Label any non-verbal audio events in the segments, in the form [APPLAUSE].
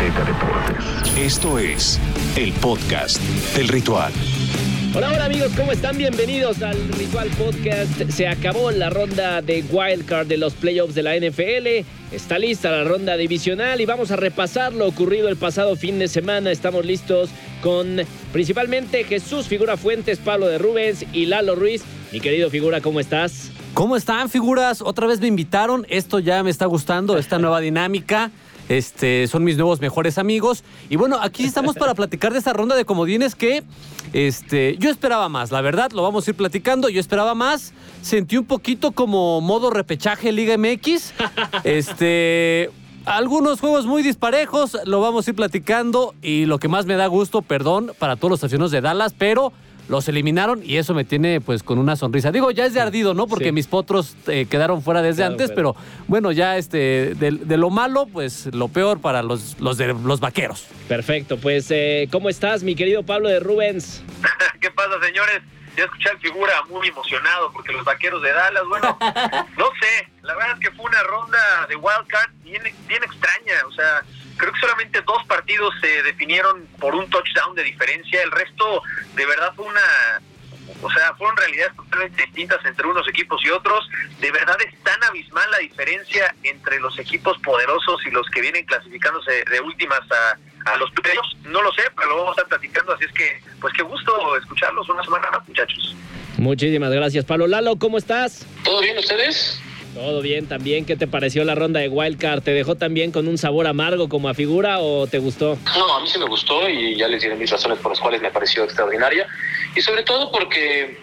Azteca Deportes. Esto es el podcast del ritual. Hola, hola amigos, ¿cómo están? Bienvenidos al Ritual Podcast. Se acabó la ronda de wildcard de los playoffs de la NFL. Está lista la ronda divisional y vamos a repasar lo ocurrido el pasado fin de semana. Estamos listos con principalmente Jesús Figura Fuentes, Pablo de Rubens y Lalo Ruiz. Mi querido Figura, ¿cómo estás? ¿Cómo están, figuras? Otra vez me invitaron. Esto ya me está gustando, esta nueva dinámica. Este, son mis nuevos mejores amigos. Y bueno, aquí estamos para platicar de esta ronda de comodines que este, yo esperaba más, la verdad, lo vamos a ir platicando. Yo esperaba más. Sentí un poquito como modo repechaje Liga MX. Este. Algunos juegos muy disparejos, lo vamos a ir platicando. Y lo que más me da gusto, perdón, para todos los aficionados de Dallas, pero los eliminaron y eso me tiene pues con una sonrisa. Digo, ya es de ardido, ¿no? Porque Sí. mis potros eh, quedaron fuera desde Claro, antes, pero- pero bueno, ya este, de, de lo malo, pues lo peor para los, los, de, los vaqueros. Perfecto, pues eh, ¿cómo estás, mi querido Pablo de Rubens? [LAUGHS] ¿Qué pasa, señores? Ya escuché al figura muy emocionado porque los vaqueros de Dallas, bueno, [LAUGHS] no sé, la verdad es que fue una ronda de wildcard bien, bien extraña, o sea, creo que solamente dos partidos se definieron por un touchdown de diferencia, el resto de verdad fue una, o sea, fueron realidades totalmente distintas entre unos equipos y otros, de verdad es tan abismal la diferencia entre los equipos poderosos y los que vienen clasificándose de últimas a, a los playoffs, no lo sé, pero lo vamos a estar platicando, así es que, pues qué gusto escucharlos una semana más, muchachos. Muchísimas gracias, Pablo. Lalo, ¿cómo estás? ¿Todo bien ustedes? Todo bien también. ¿Qué te pareció la ronda de Wildcard? ¿Te dejó también con un sabor amargo como a figura o te gustó? No, a mí sí me gustó y ya les diré mis razones por las cuales me pareció extraordinaria. Y sobre todo porque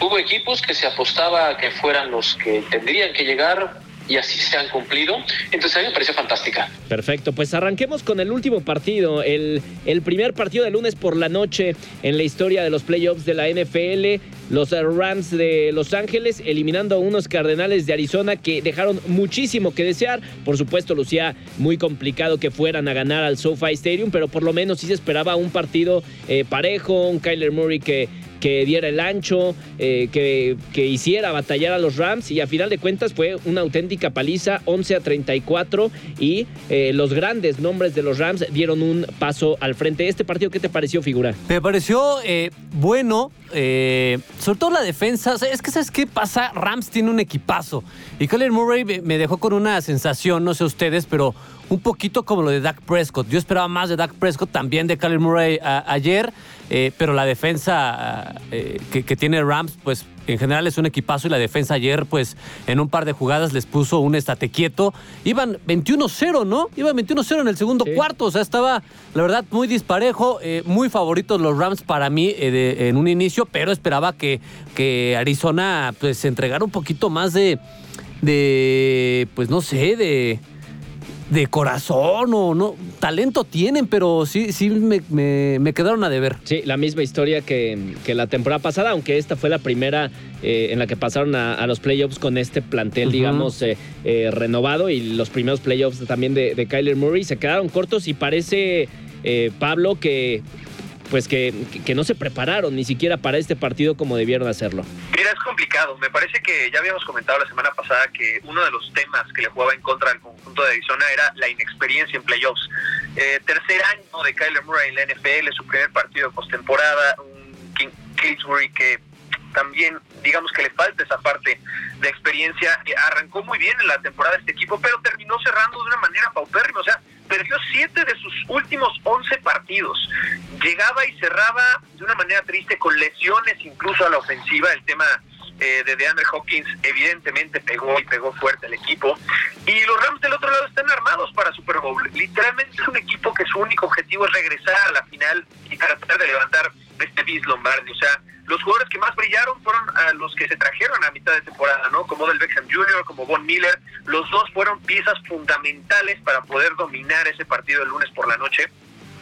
hubo equipos que se apostaba a que fueran los que tendrían que llegar y así se han cumplido. Entonces a mí me pareció fantástica. Perfecto, pues arranquemos con el último partido, el, el primer partido de lunes por la noche en la historia de los playoffs de la NFL. Los Rams de Los Ángeles eliminando a unos Cardenales de Arizona que dejaron muchísimo que desear. Por supuesto, lucía muy complicado que fueran a ganar al SoFi Stadium, pero por lo menos sí se esperaba un partido eh, parejo, un Kyler Murray que que diera el ancho, eh, que, que hiciera batallar a los Rams y a final de cuentas fue una auténtica paliza, 11 a 34 y eh, los grandes nombres de los Rams dieron un paso al frente. ¿Este partido qué te pareció, figura? Me pareció eh, bueno, eh, sobre todo la defensa. O sea, es que, ¿sabes qué pasa? Rams tiene un equipazo. Y Kyler Murray me, me dejó con una sensación, no sé ustedes, pero un poquito como lo de Dak Prescott. Yo esperaba más de Dak Prescott, también de Kyler Murray a- ayer, eh, pero la defensa eh, que, que tiene Rams, pues en general es un equipazo y la defensa ayer, pues en un par de jugadas les puso un estate quieto. Iban 21-0, ¿no? Iban 21-0 en el segundo Sí. cuarto. O sea, estaba, la verdad, muy disparejo. eh, muy favoritos los Rams para mí de- en un inicio, pero esperaba que, que Arizona pues entregara un poquito más de, de pues no sé, de, de corazón o no. Talento tienen, pero sí, sí me, me- me quedaron a deber. Sí, la misma historia que, que la temporada pasada, aunque esta fue la primera eh, en la que pasaron a, a los playoffs con este plantel, digamos, eh, eh, renovado y los primeros playoffs también de, de Kyler Murray se quedaron cortos y parece, Pablo, que pues que, que no se prepararon ni siquiera para este partido como debieron hacerlo. Mira, es complicado. Me parece que ya habíamos comentado la semana pasada que uno de los temas que le jugaba en contra al conjunto de Arizona era la inexperiencia en playoffs. Eh, tercer año de Kyler Murray en la NFL, su primer partido de postemporada, un King- Kingsbury que también, digamos que le falta esa parte de experiencia. Eh, Arrancó muy bien en la temporada este equipo, pero terminó cerrando de una manera paupérrima. O sea, perdió siete de sus últimos 11 partidos. Llegaba y cerraba de una manera triste, con lesiones incluso a la ofensiva. El tema eh, de DeAndre Hopkins evidentemente pegó y pegó fuerte al equipo. Y los Rams del otro lado están armados para Super Bowl. Literalmente es un equipo que su único objetivo es regresar a la final y tratar de levantar este Vince Lombardi. O sea, los jugadores que más brillaron fueron los que se trajeron a mitad de temporada, ¿no? Como Del Beckham Jr., como Von Miller. Los dos fueron piezas fundamentales para poder dominar ese partido el lunes por la noche.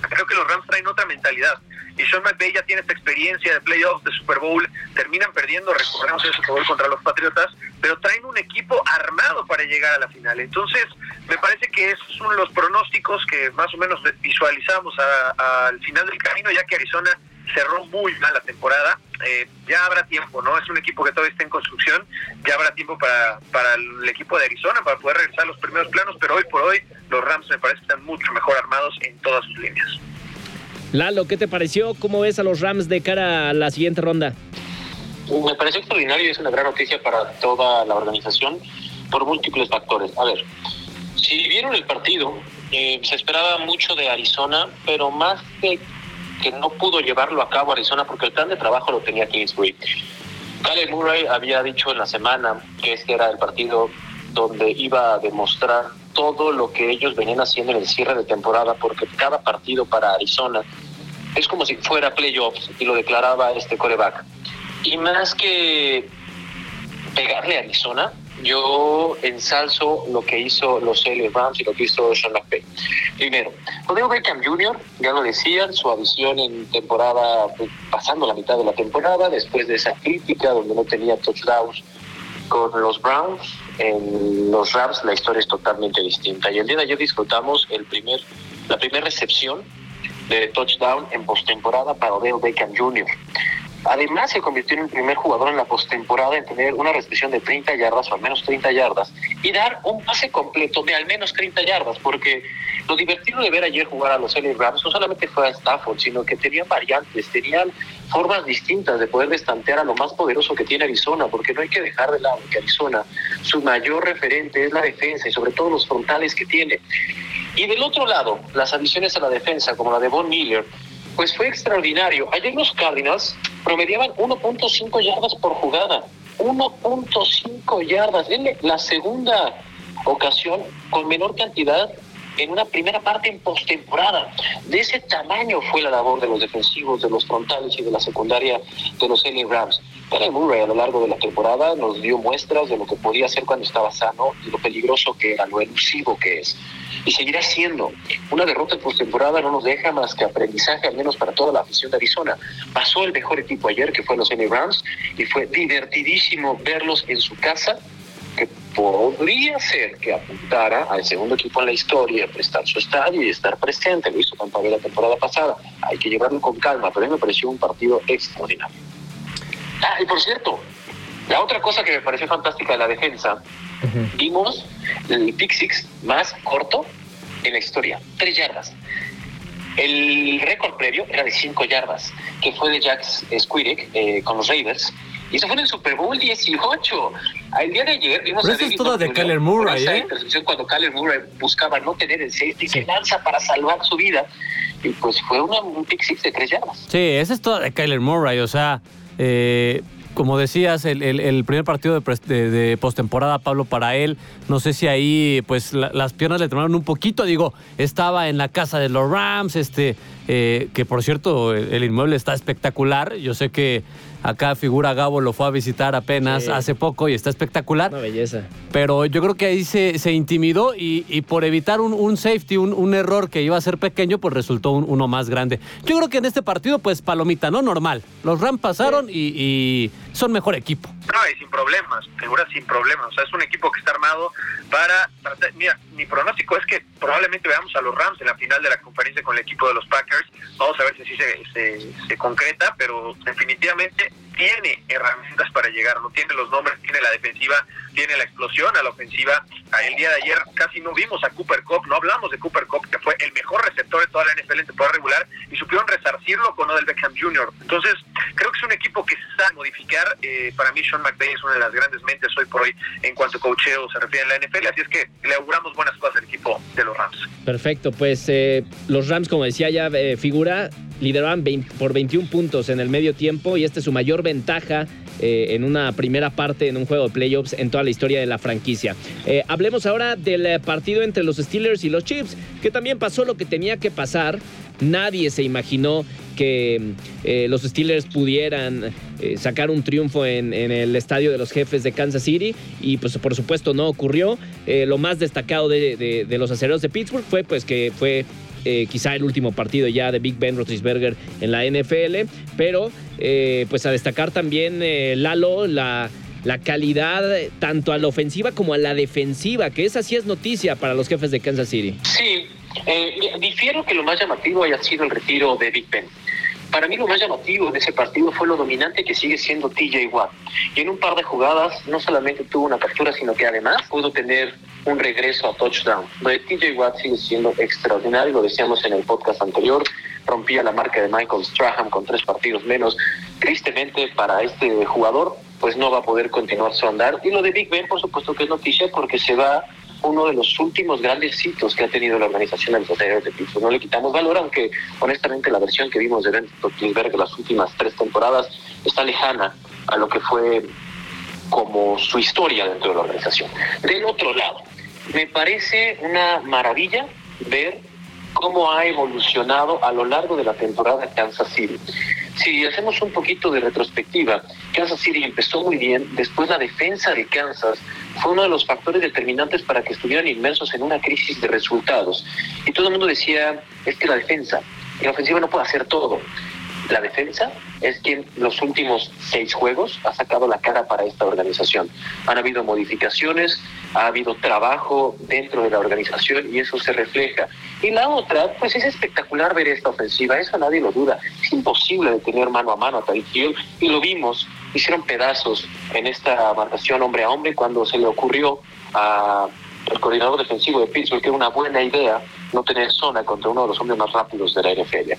Creo que los Rams traen otra mentalidad. Y Sean McVay ya tiene esta experiencia de playoffs, de Super Bowl. Terminan perdiendo, recordemos el Super Bowl contra los Patriotas, pero traen un equipo armado para llegar a la final. Entonces, me parece que esos son los pronósticos que más o menos visualizamos al final del camino, ya que Arizona cerró muy mal la temporada. eh, ya habrá tiempo, ¿no? Es un equipo que todavía está en construcción, ya habrá tiempo para, para el equipo de Arizona para poder regresar a los primeros planos, pero hoy por hoy los Rams me parece que están mucho mejor armados en todas sus líneas. Lalo, ¿qué te pareció? ¿Cómo ves a los Rams de cara a la siguiente ronda? Me parece extraordinario y es una gran noticia para toda la organización por múltiples factores. A ver, si vieron el partido, eh, se esperaba mucho de Arizona, pero más que que no pudo llevarlo a cabo Arizona porque el plan de trabajo lo tenía Kingsbury. Kyle Murray había dicho en la semana que este era el partido donde iba a demostrar todo lo que ellos venían haciendo en el cierre de temporada, porque cada partido para Arizona es como si fuera playoffs, y lo declaraba este coreback. Y más que pegarle a Arizona, yo ensalzo lo que hizo los LA Rams y lo que hizo Sean McVay. Primero, Odell Beckham Jr., ya lo decían, su adición en temporada, pues, pasando la mitad de la temporada, después de esa crítica donde no tenía touchdowns con los Browns, en los Rams la historia es totalmente distinta. Y el día de ayer disfrutamos el primer, la primera recepción de touchdown en postemporada para Odell Beckham Jr. Además, se convirtió en el primer jugador en la postemporada en tener una recepción de 30 yardas o al menos 30 yardas y dar un pase completo de al menos 30 yardas, porque lo divertido de ver ayer jugar a los LA Rams no solamente fue a Stafford, sino que tenían variantes, tenían formas distintas de poder destantear a lo más poderoso que tiene Arizona, porque no hay que dejar de lado que Arizona, su mayor referente es la defensa y sobre todo los frontales que tiene. Y del otro lado, las adiciones a la defensa, como la de Von Miller, pues fue extraordinario. Ayer los Cardinals promediaban 1.5 yardas por jugada. 1.5 yardas. Es la segunda ocasión con menor cantidad en una primera parte en postemporada. De ese tamaño fue la labor de los defensivos, de los frontales y de la secundaria de los LA Rams. Kyle Murray a lo largo de la temporada nos dio muestras de lo que podía hacer cuando estaba sano y lo peligroso que era, lo elusivo que es. Y seguirá siendo. Una derrota en postemporada no nos deja más que aprendizaje, al menos para toda la afición de Arizona. Pasó el mejor equipo ayer, que fue los LA Rams, y fue divertidísimo verlos en su casa podría ser que apuntara al segundo equipo en la historia, prestar su estadio y estar presente. Lo hizo Tampa Bay la temporada pasada. Hay que llevarlo con calma, pero a mí me pareció un partido extraordinario. Ah, y por cierto, la otra cosa que me pareció fantástica de la defensa, vimos el pick six más corto en la historia, tres yardas. El récord previo era de cinco yardas, que fue de Jax Squirek eh, con los Raiders, y eso fue en el Super Bowl 18. El día de ayer vimos Pero eso es todo de Kyler Murray, ¿eh? intercepción cuando Kyler Murray buscaba no tener el safety que lanza para salvar su vida. Y pues fue una, un pick six de tres yardas. Sí, ese es todo de Kyler Murray. O sea, eh, como decías, el, el- el primer partido de, pres- de- de postemporada, Pablo, para él, no sé si ahí, pues la- las piernas le tomaron un poquito. Digo, estaba en la casa de los Rams, este, eh, que por cierto, el, el inmueble está espectacular. Yo sé que acá figura Gabo lo fue a visitar apenas Sí. hace poco y está espectacular. Una belleza. Pero yo creo que ahí se, se intimidó y, y por evitar un, un safety, un, un error que iba a ser pequeño, pues resultó un- uno más grande. Yo creo que en este partido, pues palomita, ¿no? Normal. Los Rams pasaron y, y son mejor equipo. No, y sin problemas, figura sin problemas. O sea, es un equipo que está armado para, para- Mira, mi pronóstico es que probablemente veamos a los Rams en la final de la conferencia con el equipo de los Packers. Vamos a ver si sí se, se, se concreta, pero definitivamente tiene herramientas para llegar. No tiene los nombres, tiene la defensiva, tiene la explosión a la ofensiva. A El día de ayer casi no vimos a Cooper Cup, no hablamos de Cooper Cup, que fue el mejor receptor de toda la NFL en temporada regular, y supieron resarcirlo con Odell Beckham Jr. Entonces, creo que es un equipo que sabe modificar. Eh, para mí, Sean McVay es una de las grandes mentes hoy por hoy en cuanto a coacheo se refiere a la NFL, así es que le auguramos buenas cosas al equipo de los Rams. Perfecto, pues eh, los Rams, como decía ya, eh, figura, lideraban 20 por 21 puntos en el medio tiempo y esta es su mayor ventaja eh, en una primera parte en un juego de playoffs en toda la historia de la franquicia. Eh, hablemos ahora del eh, partido entre los Steelers y los Chiefs, que también pasó lo que tenía que pasar. Nadie se imaginó que los Steelers pudieran sacar un triunfo en, el estadio de los jefes de Kansas City y pues por supuesto no ocurrió. Lo más destacado de, de- de los acereros de Pittsburgh fue pues que fue eh, quizá el último partido ya de Big Ben Roethlisberger en la NFL, pero eh, pues a destacar también eh, Lalo la la calidad eh, tanto a la ofensiva como a la defensiva, que esa sí es noticia para los jefes de Kansas City. Sí, eh, difiero que lo más llamativo haya sido el retiro de Big Ben. Para mí lo más llamativo de ese partido fue lo dominante que sigue siendo TJ Watt. Y en un par de jugadas no solamente tuvo una captura, sino que además pudo tener un regreso a touchdown. Lo de TJ Watt sigue siendo extraordinario, lo decíamos en el podcast anterior, rompía la marca de Michael Strahan con tres partidos menos. Tristemente para este jugador, pues no va a poder continuar su andar. Y lo de Big Ben, por supuesto que es noticia porque se va uno de los últimos grandes hitos que ha tenido la organización de los de Pittsburgh. No le quitamos valor, aunque honestamente la versión que vimos de Ben Roethlisberger las últimas tres temporadas está lejana a lo que fue como su historia dentro de la organización. Del otro lado, me parece una maravilla ver cómo ha evolucionado a lo largo de la temporada Kansas City. Si hacemos un poquito de retrospectiva, Kansas City empezó muy bien, después la defensa de Kansas fue uno de los factores determinantes para que estuvieran inmersos en una crisis de resultados. Y todo el mundo decía, es que la defensa, la ofensiva no puede hacer todo. La defensa es quien los últimos seis juegos ha sacado la cara para esta organización. Han habido modificaciones, ha habido trabajo dentro de la organización y eso se refleja. Y la otra, pues es espectacular ver esta ofensiva, eso nadie lo duda. Es imposible detener mano a mano a Tariq Hill y lo vimos, hicieron pedazos en esta marcación hombre a hombre cuando se le ocurrió a el coordinador defensivo de Pittsburgh que era una buena idea no tener zona contra uno de los hombres más rápidos de la NFL.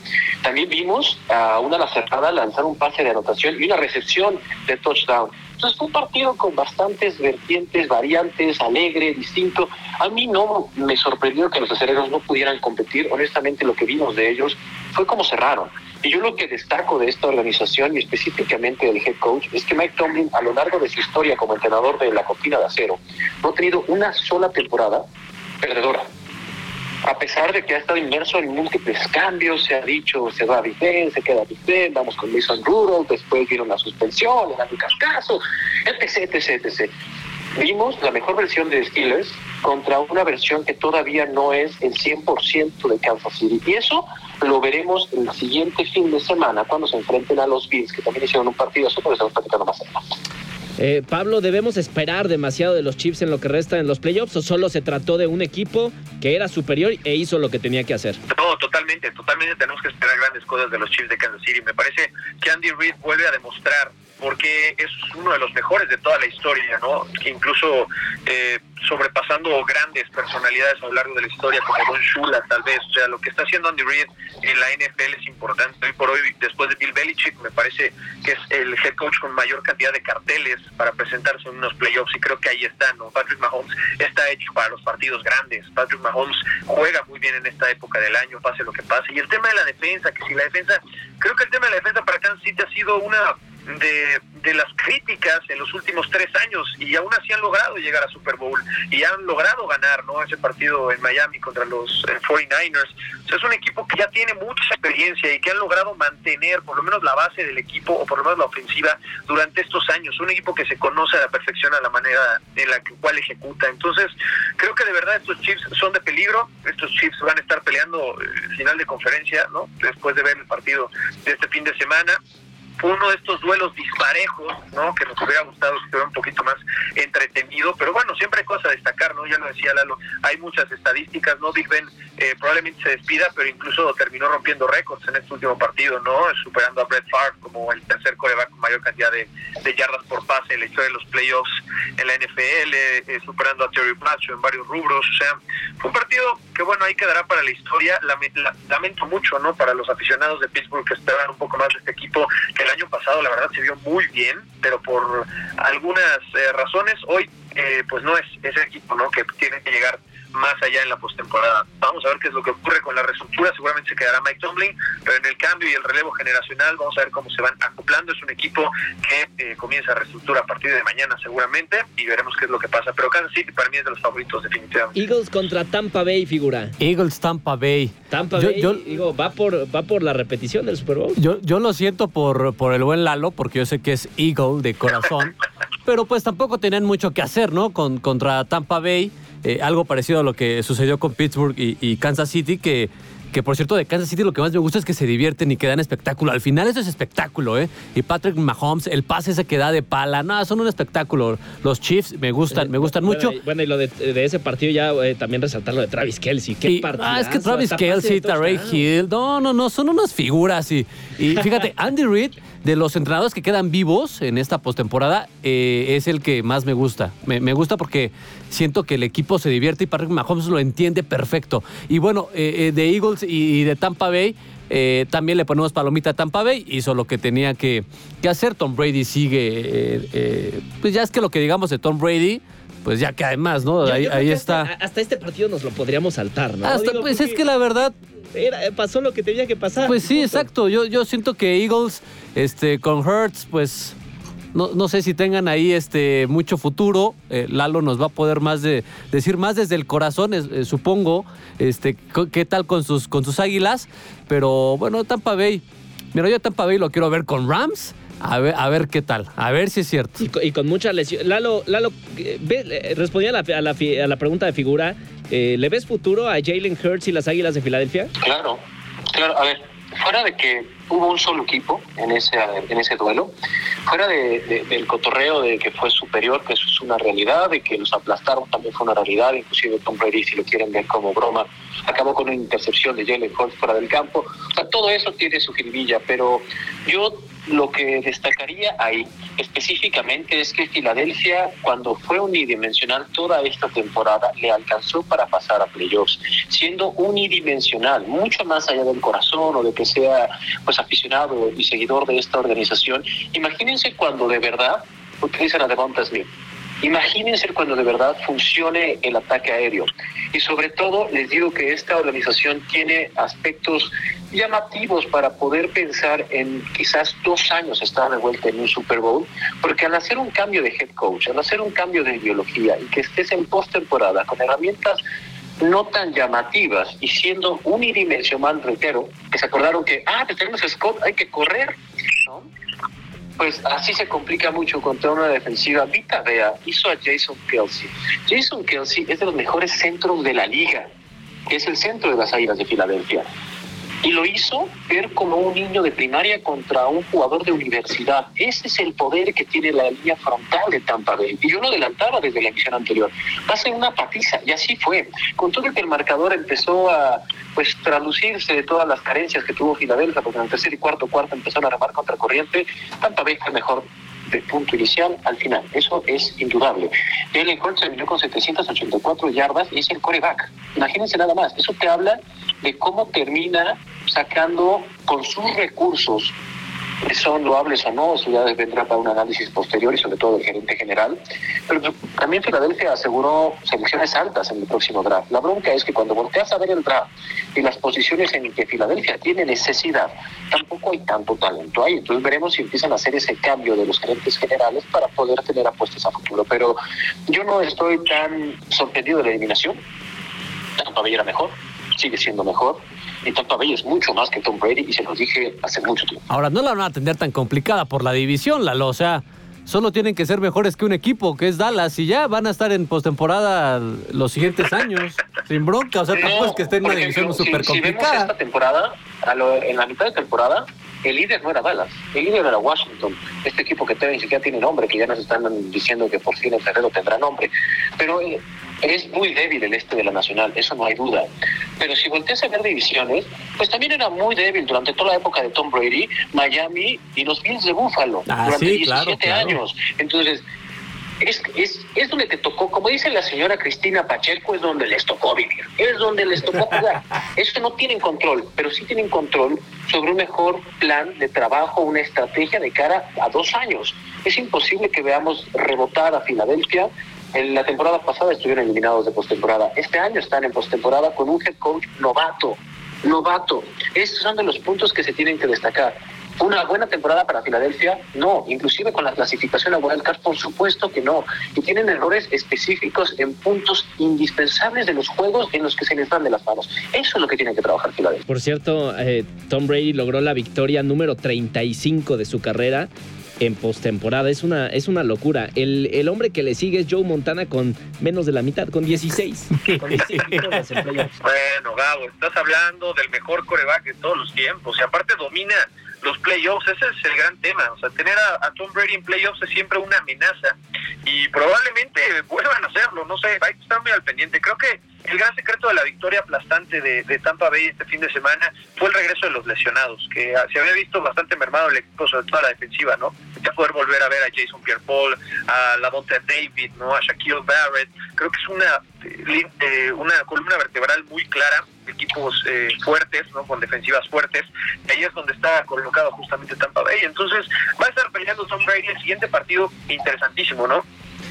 También vimos a una la cerrada lanzar un pase de anotación y una recepción de touchdown. Entonces fue un partido con bastantes vertientes, variantes, alegre, distinto. A mí no me sorprendió que los aceleros no pudieran competir. Honestamente lo que vimos de ellos fue como cerraron. Y yo lo que destaco de esta organización y específicamente del head coach es que Mike Tomlin a lo largo de su historia como entrenador de la cortina de acero no ha tenido una sola temporada perdedora. A pesar de que ha estado inmerso en múltiples cambios, se ha dicho se va a Big se queda Big vamos con Mason Rudolph, después vieron la suspensión, el caso, etc, etc, etc. Vimos la mejor versión de Steelers contra una versión que todavía no es el 100% de Kansas City. Y eso lo veremos el siguiente fin de semana cuando se enfrenten a los Bills, que también hicieron un partido, eso porque estamos platicando más adelante. Eh, Pablo, ¿debemos esperar demasiado de los Chiefs en lo que resta en los playoffs o solo se trató de un equipo que era superior e hizo lo que tenía que hacer? No, totalmente, totalmente tenemos que esperar grandes cosas de los Chiefs de Kansas City. Me parece que Andy Reid vuelve a demostrar porque es uno de los mejores de toda la historia, ¿no? Incluso eh, sobrepasando grandes personalidades a lo largo de la historia, como Don Shula, tal vez. O sea, lo que está haciendo Andy Reid en la NFL es importante. Hoy por hoy, después de Bill Belichick, me parece que es el head coach con mayor cantidad de carteles para presentarse en unos playoffs, y creo que ahí está, ¿no? Patrick Mahomes está hecho para los partidos grandes. Patrick Mahomes juega muy bien en esta época del año, pase lo que pase. Y el tema de la defensa, que si la defensa, creo que el tema de la defensa para Kansas City ha sido una de, de, las críticas en los últimos tres años y aún así han logrado llegar a Super Bowl y han logrado ganar no ese partido en Miami contra los 49ers. O es un equipo que ya tiene mucha experiencia y que han logrado mantener por lo menos la base del equipo o por lo menos la ofensiva durante estos años. Un equipo que se conoce a la perfección a la manera en la cual ejecuta. Entonces, creo que de verdad estos Chiefs son de peligro. Estos Chiefs van a estar peleando el final de conferencia, ¿no? Después de ver el partido de este fin de semana uno de estos duelos disparejos, ¿no? Que nos hubiera gustado que fuera un poquito más entretenido, pero bueno, siempre hay cosas a destacar, ¿no? Ya lo decía Lalo, hay muchas estadísticas, ¿no? Big Ben eh, probablemente se despida, pero incluso terminó rompiendo récords en este último partido, ¿no? Superando a Brett Favre como el tercer coreback con mayor cantidad de, yardas por pase en la historia de los playoffs en la NFL, eh, superando a Terry Bradshaw en varios rubros, o sea, fue un partido bueno, ahí quedará para la historia, lamento mucho, ¿no? Para los aficionados de Pittsburgh que esperaban un poco más de este equipo, que año pasado la verdad se vio muy bien, pero por algunas eh, razones hoy eh, pues no es ese equipo no que tiene que llegar más allá en la postemporada. Vamos a ver qué es lo que ocurre con la reestructura. Seguramente se quedará Mike Tomlin, pero en el cambio y el relevo generacional vamos a ver cómo se van acoplando. Es un equipo que eh, comienza a reestructura a partir de mañana seguramente y veremos qué es lo que pasa. Pero Kansas City para mí es de los favoritos definitivamente. Eagles contra Tampa Bay figura. Eagles Tampa Bay. Tampa Bay digo, va por va por la repetición del Super Bowl. Yo, yo lo siento por, por el buen Lalo porque yo sé que es Eagle de corazón. [LAUGHS] pero pues tampoco tenían mucho que hacer, ¿no? Con, contra Tampa Bay. Eh, algo parecido a lo que sucedió con Pittsburgh y, Kansas City, que que por cierto de Kansas City lo que más me gusta es que se divierten y que dan espectáculo. Al final eso es espectáculo, ¿eh? Y Patrick Mahomes, el pase ese que da de pala, no, son un espectáculo. Los Chiefs me gustan, me gustan Bueno, mucho. y- Bueno, y lo de, de ese partido ya eh, también resaltar lo de Travis Kelsey. Qué partido. ah, es que Travis Kelsey, Tarek Hill, no, no, no, son unas figuras. Y, y fíjate, [LAUGHS] Andy Reid, de los entrenadores que quedan vivos en esta postemporada, eh, es el que más me gusta. Me, gusta porque siento que el equipo se divierte y Patrick Mahomes lo entiende perfecto. Y bueno, eh, eh, de Eagles y, de Tampa Bay. también le ponemos palomita a Tampa Bay, hizo lo que tenía que, hacer. Tom Brady sigue, pues ya es que lo que digamos de Tom Brady, pues ya que además, ¿no? Yo- ahí yo creo ahí que está. Hasta, este partido nos lo podríamos saltar, ¿no? Hasta, Digo, pues es que la verdad, era- pasó lo que tenía que pasar. Pues sí, exacto. Yo, yo siento que Eagles, este, con Hurts, pues no, no sé si tengan ahí este mucho futuro. Eh, Lalo nos va a poder más de decir más desde el corazón, es- eh, supongo, este, qué tal con sus, con sus águilas. Pero bueno, Tampa Bay. Mira, yo Tampa Bay lo quiero ver con Rams. A ver, a ver qué tal. A ver si es cierto. Y con, y con mucha lesión. Lalo, Lalo eh, ve- eh, respondía a la, a la fi- a la pregunta de figura. eh, ¿Le ves futuro a Jalen Hurts y las Águilas de Filadelfia? Claro, claro. A ver, fuera de que hubo un solo equipo en ese, en ese duelo, fuera de, de- del cotorreo de que fue superior, que eso es una realidad, de que los aplastaron también fue una realidad, inclusive Tom Brady, si lo quieren ver como broma, acabó con una intercepción de Jalen Hurts fuera del campo. O sea, todo eso tiene su jiribilla, pero yo lo que destacaría ahí específicamente es que Filadelfia, cuando fue unidimensional toda esta temporada, le alcanzó para pasar a playoffs, siendo unidimensional, mucho más allá del corazón o de que sea pues aficionado y seguidor de esta organización. Imagínense cuando de verdad utilizan a Devonta Smith. Imagínense cuando de verdad funcione el ataque aéreo. Y sobre todo les digo que esta organización tiene aspectos llamativos para poder pensar en quizás dos años estar de vuelta en un Super Bowl, porque al hacer un cambio de head coach, al hacer un cambio de ideología y que estés en postemporada con herramientas no tan llamativas y siendo unidimensional, reitero, que se acordaron que, ah, pues tenemos a Scott, hay que correr, ¿no? Pues así se complica mucho contra una defensiva. Vita Vea hizo a Jason Kelsey. Jason Kelsey es de los mejores centros de la liga, que es el centro de las Águilas de Filadelfia. Y lo hizo ver como un niño de primaria contra un jugador de universidad. Ese es el poder que tiene la línea frontal de Tampa Bay. Y yo lo adelantaba desde la emisión anterior. Va a ser una patiza, y así fue. Con todo el que el marcador empezó a pues traducirse de todas las carencias que tuvo Filadelfia, porque en el tercer y cuarto cuarto empezaron a remar contra corriente, Tampa Bay fue mejor de punto inicial al final. Eso es indudable. Jalen Hurts terminó con 784 yardas y es el coreback. Imagínense nada más. Eso te habla de cómo termina sacando con sus recursos son loables o no, eso ya vendrá para un análisis posterior y sobre todo del gerente general. Pero también Filadelfia aseguró selecciones altas en el próximo draft. La bronca es que cuando volteas a ver el draft y las posiciones en que Filadelfia tiene necesidad, tampoco hay tanto talento ahí. Entonces veremos si empiezan a hacer ese cambio de los gerentes generales para poder tener apuestas a futuro. Pero yo no estoy tan sorprendido de la eliminación. Tampa Bay mejor, sigue siendo mejor. Y Tampa Bay es mucho más que Tom Brady y se los dije hace mucho tiempo. Ahora, no la van a tener tan complicada por la división, Lalo. O sea, solo tienen que ser mejores que un equipo, que es Dallas, y ya van a estar en postemporada los siguientes años, sin bronca. O sea, tampoco es que esté en una división súper si, si vemos complicada. esta temporada, a lo- en la mitad de temporada, el líder no era Dallas, el líder era Washington. Este equipo que todavía ni siquiera tiene nombre, que ya nos están diciendo que por fin el Ferrero tendrá nombre. Pero eh, es muy débil el este de la Nacional, eso no hay duda. Pero si volteas a ver divisiones, pues también era muy débil durante toda la época de Tom Brady, Miami y los Bills de Buffalo Ah, durante sí, 17 claro, claro. años. Entonces, es, es, es donde te tocó, como dice la señora Cristina Pacheco, es donde les tocó vivir, es donde les tocó jugar. [LAUGHS] Eso no tienen control, pero sí tienen control sobre un mejor plan de trabajo, una estrategia de cara a dos años. Es imposible que veamos rebotar a Filadelfia. En la temporada pasada estuvieron eliminados de postemporada. Este año están en postemporada con un head coach novato. Novato. Estos son de los puntos que se tienen que destacar. ¿Una buena temporada para Filadelfia? No, inclusive con la clasificación a Wild Card, por supuesto que no. Y tienen errores específicos en puntos indispensables de los juegos en los que se les dan de las manos. Eso es lo que tiene que trabajar Filadelfia. Por cierto, eh, Tom Brady logró la victoria número 35 de su carrera en postemporada. Es una, es una locura. El, el, hombre que le sigue es Joe Montana con menos de la mitad, con 16. con 16 [LAUGHS] bueno, Gabo, estás hablando del mejor coreback de todos los tiempos. Y aparte domina los playoffs, ese es el gran tema. O sea, tener a, Tom Brady en playoffs es siempre una amenaza y probablemente vuelvan a hacerlo. No sé, hay que estar muy al pendiente. Creo que el gran secreto de la victoria aplastante de, Tampa Bay este fin de semana fue el regreso de los lesionados, que se había visto bastante mermado el equipo, sobre todo a la defensiva, ¿no? Ya poder volver a ver a Jason Pierre-Paul, a la Lavonte David, ¿no? A Shaquille Barrett. Creo que es una, eh, una columna vertebral muy clara, equipos eh, fuertes, ¿no? Con defensivas fuertes. Y ahí es donde está colocado justamente Tampa Bay. Entonces va a estar peleando Tom Brady el siguiente partido interesantísimo, ¿no?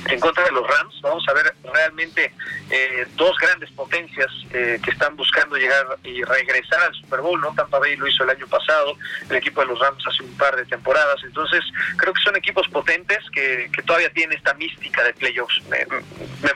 En contra de los Rams. Vamos a ver realmente eh, dos grandes potencias eh, que están buscando llegar y regresar al Super Bowl, ¿no? Tampa Bay lo hizo el año pasado, el equipo de los Rams hace un par de temporadas. Entonces, creo que son equipos potentes que, todavía tienen esta mística de playoffs. Me,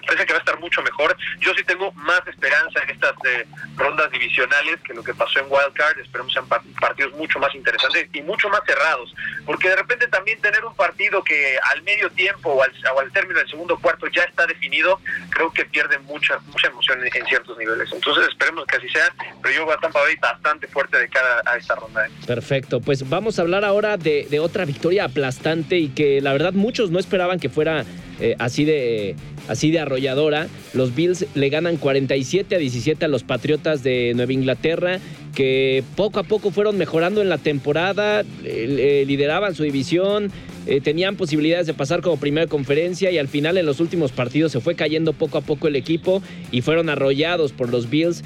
parece que va a estar mucho mejor. Yo sí tengo más esperanza en estas eh, rondas divisionales que lo que pasó en Wild Card. Esperemos sean partidos mucho más interesantes y mucho más cerrados. Porque de repente también tener un partido que al medio tiempo o al término el segundo cuarto ya está definido, creo que pierde mucha mucha emoción en, ciertos niveles. Entonces esperemos que así sea, pero yo voy a Tampa bastante fuerte de cara a esta ronda. ¿eh? Perfecto, pues vamos a hablar ahora de, otra victoria aplastante y que la verdad muchos no esperaban que fuera eh, así de así de arrolladora. Los Bills le ganan 47 a 17 a los Patriotas de Nueva Inglaterra, que poco a poco fueron mejorando en la temporada, eh, lideraban su división, eh, tenían posibilidades de pasar como primera conferencia y al final en los últimos partidos se fue cayendo poco a poco el equipo y fueron arrollados por los Bills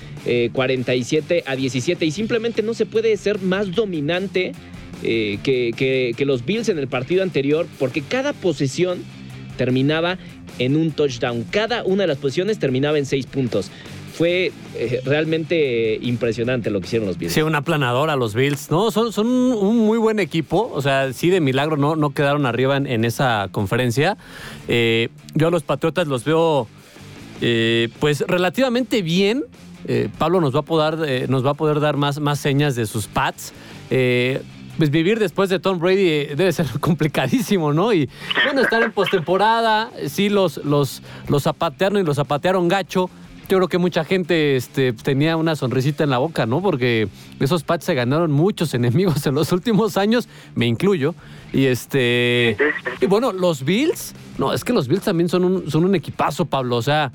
47 a 17 y simplemente no se puede ser más dominante que, que los Bills en el partido anterior porque cada posesión terminaba en un touchdown. Cada una de las posiciones terminaba en seis puntos. Fue eh, realmente impresionante lo que hicieron los Bills. Sí, una planadora los Bills, ¿no? Son, un muy buen equipo. O sea, sí, de milagro no, no quedaron arriba en, esa conferencia. Eh, yo a los Patriotas los veo, eh, pues, relativamente bien. Pablo nos va a poder, nos va a poder dar más, más señas de sus pads pues vivir después de Tom Brady debe ser [LAUGHS] complicadísimo, ¿no? Y bueno, estar en postemporada, sí los, los, los zapatearon y los zapatearon gacho. Yo creo que mucha gente este, tenía una sonrisita en la boca, ¿no? Porque esos Pats se ganaron muchos [LAUGHS] enemigos en los últimos años, me incluyo. Y este. Y bueno, los Bills, no, es que los Bills también son un, son un equipazo, Pablo. O sea,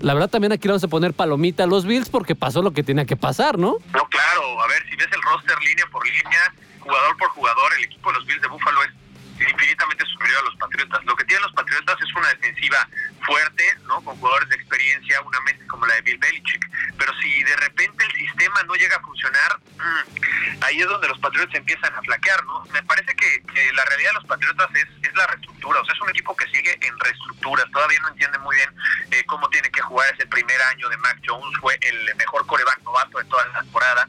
la verdad también aquí vamos a poner palomita a los Bills porque pasó lo que tenía que pasar, ¿no? No, claro. A ver, si ves el roster línea por línea, jugador por jugador, el equipo de los Bills de Buffalo es infinitamente superior a los Patriotas. Lo que tienen los Patriotas es una defensiva fuerte, ¿no? Con jugadores de experiencia, una mente como la de Bill Belichick. Pero si de repente el sistema no llega a funcionar, mm, ahí es donde los Patriotas empiezan a flaquear, ¿no? Me parece que, la realidad de los Patriotas es, es, la reestructura. O sea, es un equipo que sigue en reestructura. Todavía no entiende muy bien eh, cómo tiene que jugar. ese primer año de Mac Jones. Fue el mejor coreback novato de toda la temporada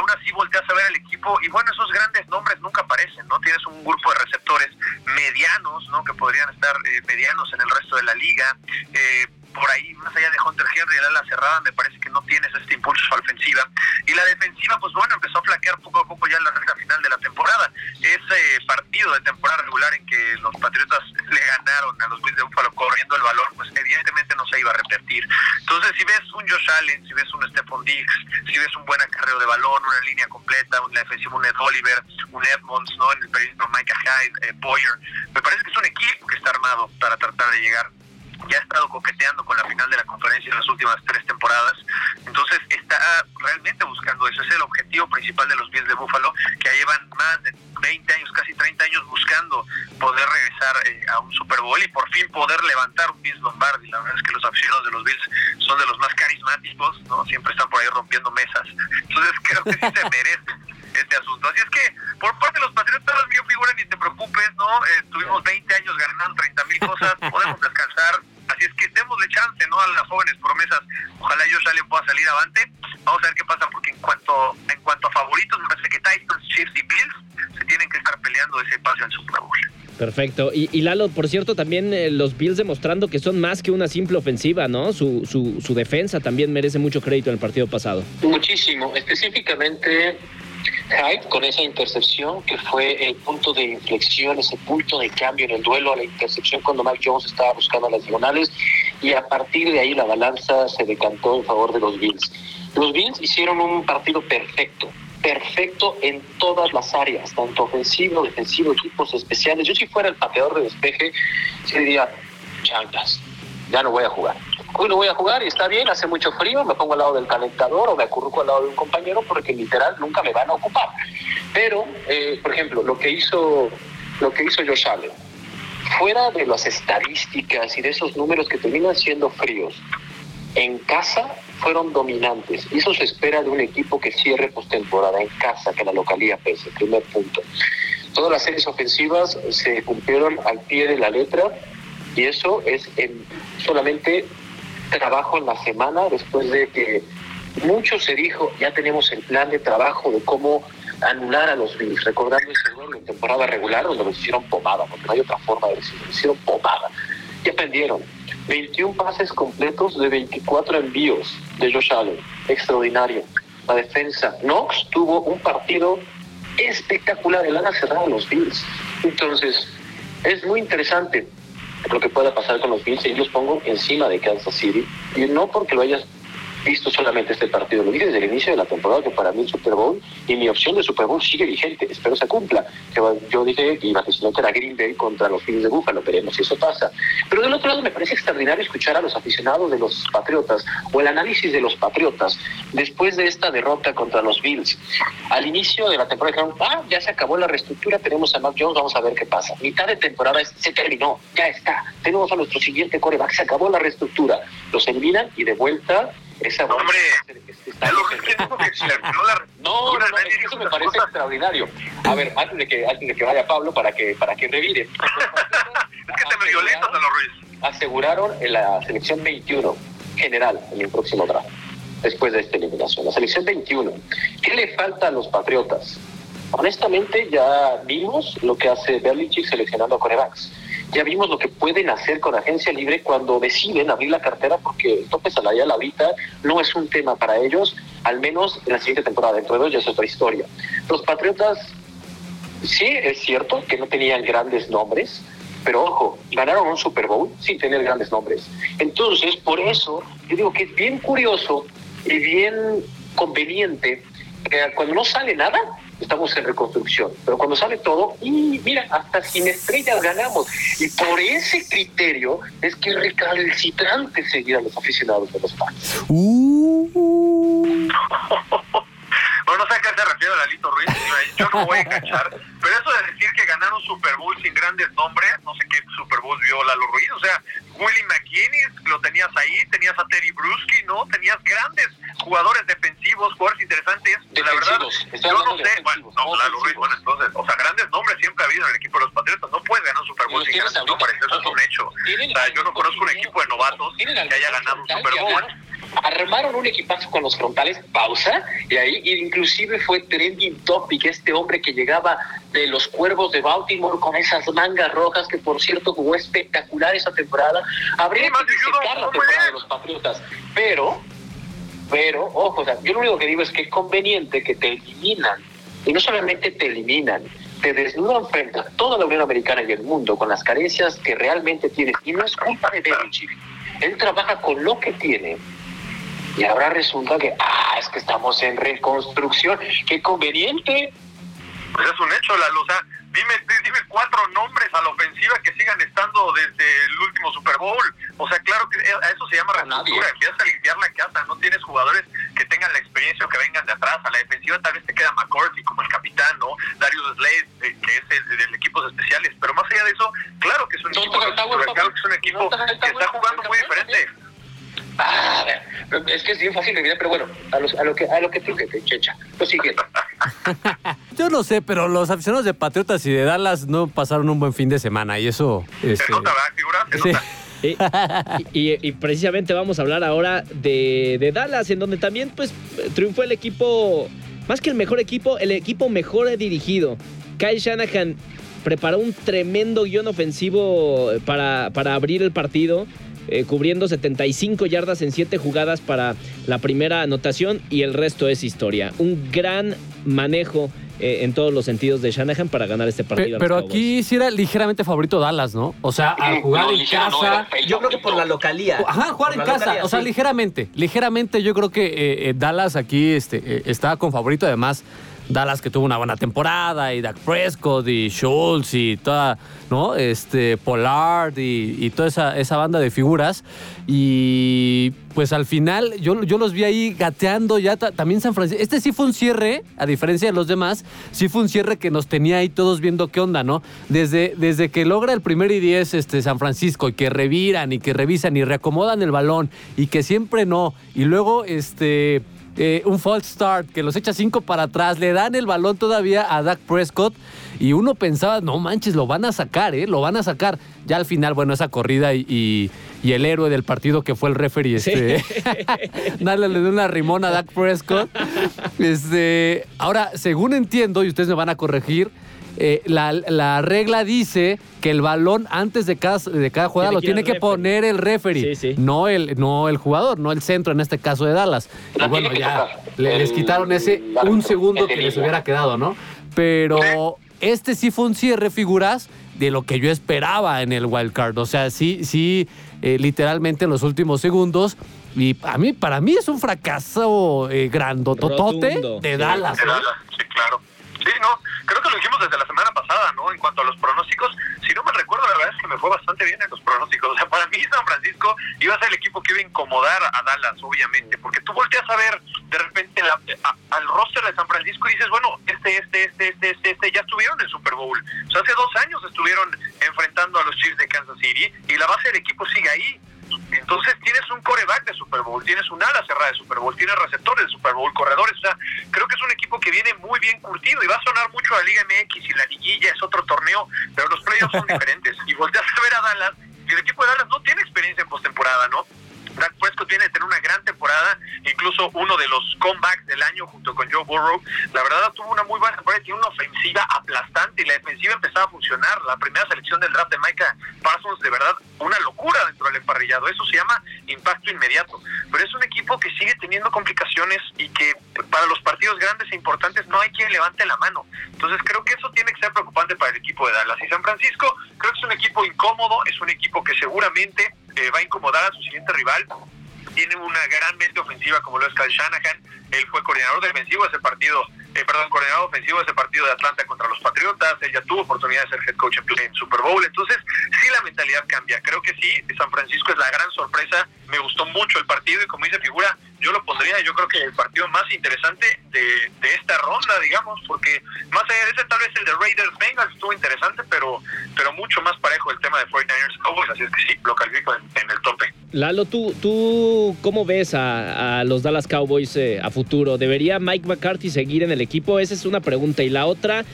aún así volteas a ver el equipo y bueno, esos grandes nombres nunca aparecen, ¿no? Tienes un grupo de receptores medianos, ¿no? Que podrían estar eh, medianos en el resto de la liga. Eh, por ahí, más allá de Hunter Henry, el ala cerrada, me parece que no tienes este impulso ofensiva. Y la defensiva, pues bueno, empezó a flaquear poco a poco ya en la recta final de la temporada. Ese partido de temporada regular en que los Patriotas le ganaron a los Bills de Buffalo corriendo el balón, pues evidentemente no se iba a repetir. Entonces, si ves un Josh Allen, si ves un Stephon Diggs, si ves un buen acarreo de balón, una línea completa, una defensiva, un Ed Oliver, un Edmonds, ¿no? En el perímetro, Micah Hyde, eh, Boyer, me parece que es un equipo que está armado para tratar de llegar ya ha estado coqueteando con la final de la conferencia en las últimas tres temporadas. Entonces está realmente buscando eso. Es el objetivo principal de los Bills de Buffalo, que llevan más de 20 años, casi 30 años buscando poder regresar eh, a un Super Bowl y por fin poder levantar un Bills Lombardi. La verdad es que los aficionados de los Bills son de los más carismáticos, ¿no? Siempre están por ahí rompiendo mesas. Entonces [LAUGHS] creo que sí se merece este asunto. Así es que por parte de los patriotas, mío figura, ni te preocupes, ¿no? Eh, tuvimos 20 años ganando 30 mil cosas, podemos descansar Así es que démosle chance ¿no? a las jóvenes promesas. Ojalá yo Allen pueda salir avante. Vamos a ver qué pasa, porque en cuanto en cuanto a favoritos, me parece que Titans, Chiefs y Bills se tienen que estar peleando ese pase al Super Bowl. Perfecto. Y, y, Lalo, por cierto, también eh, los Bills demostrando que son más que una simple ofensiva, ¿no? Su, su, su defensa también merece mucho crédito en el partido pasado. Muchísimo. Específicamente hype con esa intercepción que fue el punto de inflexión, ese punto de cambio en el duelo a la intercepción cuando Mac Jones estaba buscando las diagonales y a partir de ahí la balanza se decantó en favor de los Bills. Los Bills hicieron un partido perfecto, perfecto en todas las áreas, tanto ofensivo, defensivo, equipos especiales. Yo si fuera el pateador de despeje, se diría, chanclas, ya no voy a jugar. Hoy no voy a jugar y está bien, hace mucho frío, me pongo al lado del calentador o me acurruco al lado de un compañero porque literal nunca me van a ocupar. Pero, eh, por ejemplo, lo que hizo lo que hizo Josh Allen, fuera de las estadísticas y de esos números que terminan siendo fríos, en casa fueron dominantes. Eso se espera de un equipo que cierre postemporada en casa, que la localía pese, primer punto. Todas las series ofensivas se cumplieron al pie de la letra y eso es en solamente trabajo en la semana después de que mucho se dijo, ya tenemos el plan de trabajo de cómo anular a los Bills, recordando ese en temporada regular donde los hicieron pomada, porque no hay otra forma de decirlo, los hicieron pomada. Y aprendieron 21 pases completos de 24 envíos de Josh Allen, extraordinario. La defensa, Knox tuvo un partido espectacular, el ala cerrada a los Bills. Entonces, es muy interesante lo que pueda pasar con los Bills y los pongo encima de Kansas City. Y no porque lo hayas visto solamente este partido, lo dije desde el inicio de la temporada que para mí el Super Bowl y mi opción de Super Bowl sigue vigente, espero se cumpla. Yo dije a decir que era Green Bay contra los Phillies de Búfalo, veremos si eso pasa. Pero del otro lado me parece extraordinario escuchar a los aficionados de los Patriotas o el análisis de los Patriotas después de esta derrota contra los Bills. Al inicio de la temporada dijeron, ah, ya se acabó la reestructura, tenemos a Mac Jones, vamos a ver qué pasa. Mitad de temporada se terminó, ya está, tenemos a nuestro siguiente coreback, se acabó la reestructura. Los eliminan y de vuelta esa no, hombre, [LAUGHS] no, no, eso me parece extraordinario. A ver, antes de que antes de que vaya Pablo para que para que revire. [LAUGHS] es que te me violentas a los Ruiz. Aseguraron en la selección 21 general en el próximo draft después de esta eliminación. La selección 21. ¿Qué le falta a los Patriotas? Honestamente, ya vimos lo que hace Belichick seleccionando a corebacks ya vimos lo que pueden hacer con agencia libre cuando deciden abrir la cartera porque el tope salarial ahorita no es un tema para ellos, al menos en la siguiente temporada. Dentro de dos ya es otra historia. Los Patriotas, sí es cierto que no tenían grandes nombres, pero ojo, ganaron un Super Bowl sin tener grandes nombres. Entonces, por eso, yo digo que es bien curioso y bien conveniente que cuando no sale nada, estamos en reconstrucción. Pero cuando sale todo, y mira, hasta sin estrellas ganamos. Y por ese criterio es que recalcitrante seguir a los aficionados de los fans. Uh. [LAUGHS] bueno, no sé a qué se refiere Lalito Ruiz, yo no voy a enganchar, pero eso de decir que ganaron Super Bowl sin grandes nombres, no sé qué Super Bowl vio Lalo Ruiz, o sea, Willie McKinney, lo tenías ahí, tenías a Terry Bruschi, ¿no? Tenías grandes jugadores defensivos, jugadores interesantes. la verdad, yo no sé, bueno, no, Lalo Ruiz, bueno, entonces, o sea, grandes nombres siempre ha habido en el equipo de los Patriotas, no puedes ganar un Super Bowl sin grandes nombres, eso es un hecho. O sea, yo no conozco un equipo de novatos que haya ganado un Super Bowl armaron un equipazo con los frontales, pausa, y ahí inclusive fue trending topic este hombre que llegaba de los Cuervos de Baltimore con esas mangas rojas que por cierto jugó espectacular esa temporada. Habría que visitar la temporada de los Patriotas, pero, pero, ojo, o sea, yo lo único que digo es que es conveniente que te eliminan, y no solamente te eliminan, te desnudan frente a toda la Unión Americana y el mundo con las carencias que realmente tienes, y no es culpa de Belichick. Él trabaja con lo que tiene y ahora resulta que, ah, es que estamos en reconstrucción. Qué conveniente. Pues es un hecho, la sea, Dime, dime cuatro nombres a la ofensiva que sigan estando desde el último Super Bowl. O sea, claro que a eso se llama reestructura. Empiezas a limpiar la casa. No tienes jugadores que tengan la experiencia o que vengan de atrás. A la defensiva tal vez te queda McCarthy como el capitán, ¿no? Darius Slade, eh, que es el, del equipos especiales. Pero más allá de eso, claro que es un equipo, claro que es un equipo que está jugando muy diferente. Ah, es que es bien fácil de pero bueno, a, a, lo que a lo que tú que te checha. Lo siguiente. [LAUGHS] Yo no sé, pero los aficionados de Patriotas y de Dallas no pasaron un buen fin de semana y eso. Este... Se nota, ¿verdad, sí. [LAUGHS] y, y, precisamente vamos a hablar ahora de, de, Dallas, en donde también pues triunfó el equipo, más que el mejor equipo, el equipo mejor dirigido. Kyle Shanahan preparó un tremendo guion ofensivo para, para abrir el partido. Eh, cubriendo 75 yardas en 7 jugadas para la primera anotación y el resto es historia. Un gran manejo eh, en todos los sentidos de Shanahan para ganar este partido. pero aquí sí era ligeramente favorito Dallas, ¿no? O sea, al jugar en casa. yo creo que por la localía. Ajá, jugar en casa. o sea, ligeramente. Ligeramente, yo creo que Dallas aquí este, estaba con favorito. Además, Dallas que tuvo una buena temporada y Dak Prescott y Schultz y toda, ¿no? Este, Pollard y, toda esa, esa, banda de figuras. Y pues al final yo, yo los vi ahí gateando ya también San Francisco. Este sí fue un cierre, a diferencia de los demás, sí fue un cierre que nos tenía ahí todos viendo qué onda, ¿no? Desde, desde que logra el primer y diez este, San Francisco y que reviran y que revisan y reacomodan el balón y que siempre no. Y luego, este eh, un false start, que los echa cinco para atrás, le dan el balón todavía a Dak Prescott y uno pensaba, no manches, lo van a sacar, ¿eh? Lo van a sacar. Ya al final, bueno, esa corrida y, el héroe del partido que fue el referee, este, [LAUGHS] darle de una rimona a Dak Prescott. [LAUGHS] Este, ahora, según entiendo, y ustedes me van a corregir, eh, la, regla dice que el balón antes de cada, de cada jugada lo tiene que poner el referee, No, el, no el jugador, no el centro en este caso de Dallas. Y bueno, ya les quitaron ese un segundo que les hubiera quedado, ¿no? Pero este sí fue un cierre, figuras, de lo que yo esperaba en el wild card. O sea, sí, sí, eh, literalmente en los últimos segundos. Y a mí, para mí es un fracaso eh, grandototote de Dallas. De Dallas, sí, claro. Sí, no, creo que lo dijimos desde la semana pasada, ¿no? En cuanto a los pronósticos, si no me recuerdo, la verdad es que me fue bastante bien en los pronósticos. O sea, para mí San Francisco iba a ser el equipo que iba a incomodar a Dallas, obviamente, porque tú volteas a ver de repente al roster de San Francisco y dices, bueno, este, este, este, este, este, este, ya estuvieron en Super Bowl. O sea, hace dos años estuvieron enfrentando a los Chiefs de Kansas City y la base del equipo sigue ahí. Entonces tienes un coreback de Super Bowl, tienes un ala cerrada de Super Bowl, tienes receptores de Super Bowl, corredores. O sea, creo que es un equipo que viene muy bien curtido y va a sonar mucho a la Liga MX y la liguilla es otro torneo, pero los playoffs son [LAUGHS] diferentes. Y volteas a ver a Dallas y el equipo de Dallas no tiene experiencia en postemporada, ¿no? Dak Prescott tiene que tener una gran temporada, incluso uno de los comebacks del año junto con Joe Burrow. La verdad tuvo una muy buena temporada, tiene una ofensiva aplastante y la defensiva empezaba a funcionar. La primera selección del draft de Micah Parsons, de verdad, una locura dentro del emparrillado. Eso se llama impacto inmediato. Pero es un equipo que sigue teniendo complicaciones y que para los partidos grandes e importantes no hay quien levante la mano. Entonces creo que eso tiene que ser preocupante para el equipo de Dallas. Y San Francisco creo que es un equipo incómodo, es un equipo que seguramente eh, va a incomodar a su siguiente rival. Tiene una gran mente ofensiva como lo es Kyle Shanahan. Él fue coordinador defensivo de ese partido, eh, perdón, coordinador ofensivo de ese partido de Atlanta contra los Patriotas. Él ya tuvo oportunidad de ser head coach en, Super Bowl. Entonces, sí, la mentalidad cambia. Creo que sí, San Francisco es la gran sorpresa. Me gustó mucho el partido y como dice figura, yo lo pondría, yo creo que el partido más interesante de, de esta ronda, digamos, porque más allá de ese, tal vez el de Raiders Bengals estuvo interesante, pero, pero mucho más parejo el tema de 49ers Cowboys, así es que sí, lo califico en, el tope. Lalo, ¿tú, tú cómo ves a, los Dallas Cowboys eh, a futuro? ¿Debería Mike McCarthy seguir en el equipo? Esa es una pregunta. Y la otra,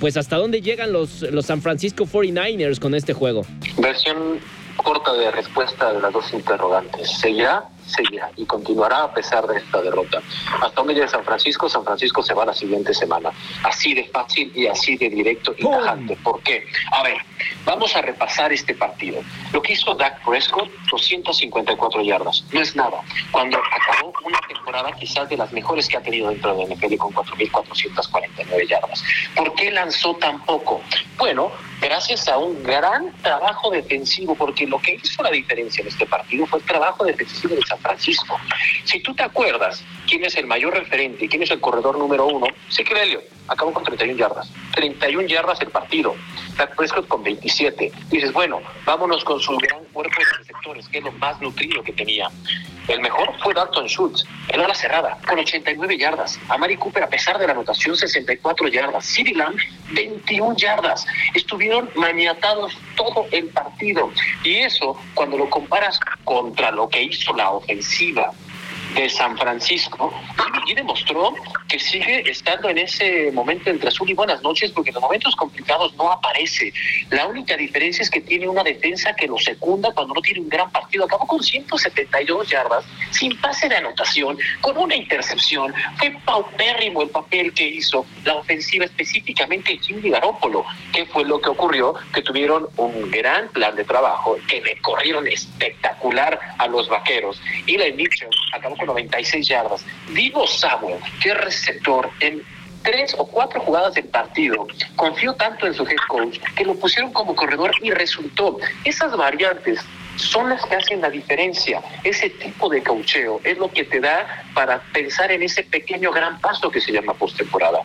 pues hasta dónde llegan los, los San Francisco 49ers con este juego? Versión corta de respuesta de las dos interrogantes. ¿Seguirá seguirá y continuará a pesar de esta derrota. Hasta donde llega San Francisco, San Francisco se va la siguiente semana. Así de fácil y así de directo y tajante. ¿Por qué? A ver, vamos a repasar este partido. Lo que hizo Dak Prescott, 254 yardas. No es nada. Cuando acabó una temporada quizás de las mejores que ha tenido dentro de NFL con 4.449 yardas. ¿Por qué lanzó tan poco? Bueno, gracias a un gran trabajo defensivo, porque lo que hizo la diferencia en este partido fue el trabajo defensivo de San Francisco. Si tú te acuerdas quién es el mayor referente, quién es el corredor número uno, que Elliott acabó con 31 yardas. 31 yardas el partido. Dak Prescott con 27. Dices, bueno, vámonos con su gran cuerpo de receptores, que es lo más nutrido que tenía. El mejor fue Dalton Schultz, en ala cerrada, con 89 yardas. A Mari Cooper, a pesar de la anotación, 64 yardas. Lamb, 21 yardas. Estuvieron maniatados todo el partido. Y eso, cuando lo comparas contra lo que hizo la ofensiva de San Francisco y demostró que sigue estando en ese momento entre azul y buenas noches porque en los momentos complicados no aparece. La única diferencia es que tiene una defensa que lo secunda cuando no tiene un gran partido. Acabó con 172 yardas, sin pase de anotación, con una intercepción. Fue paupérrimo el papel que hizo la ofensiva específicamente Jimmy Garoppolo. ¿Qué fue lo que ocurrió? Que tuvieron un gran plan de trabajo, que le corrieron espectacular a los vaqueros. Y la Mitchell acabó con 96 yardas. Divo Samuel, que es receptor en tres o cuatro jugadas del partido, confió tanto en su head coach que lo pusieron como corredor y resultó. Esas variantes son las que hacen la diferencia. Ese tipo de caucheo es lo que te da para pensar en ese pequeño gran paso que se llama postemporada.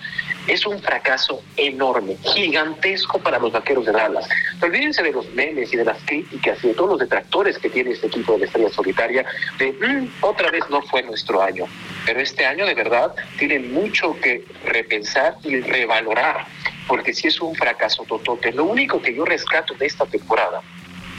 Es un fracaso enorme, gigantesco para los vaqueros de Dallas. olvídense de los memes y de las críticas y de todos los detractores que tiene este equipo de la estrella solitaria de mm, otra vez no fue nuestro año. Pero este año de verdad tiene mucho que repensar y revalorar, porque si es un fracaso totote. Lo único que yo rescato de esta temporada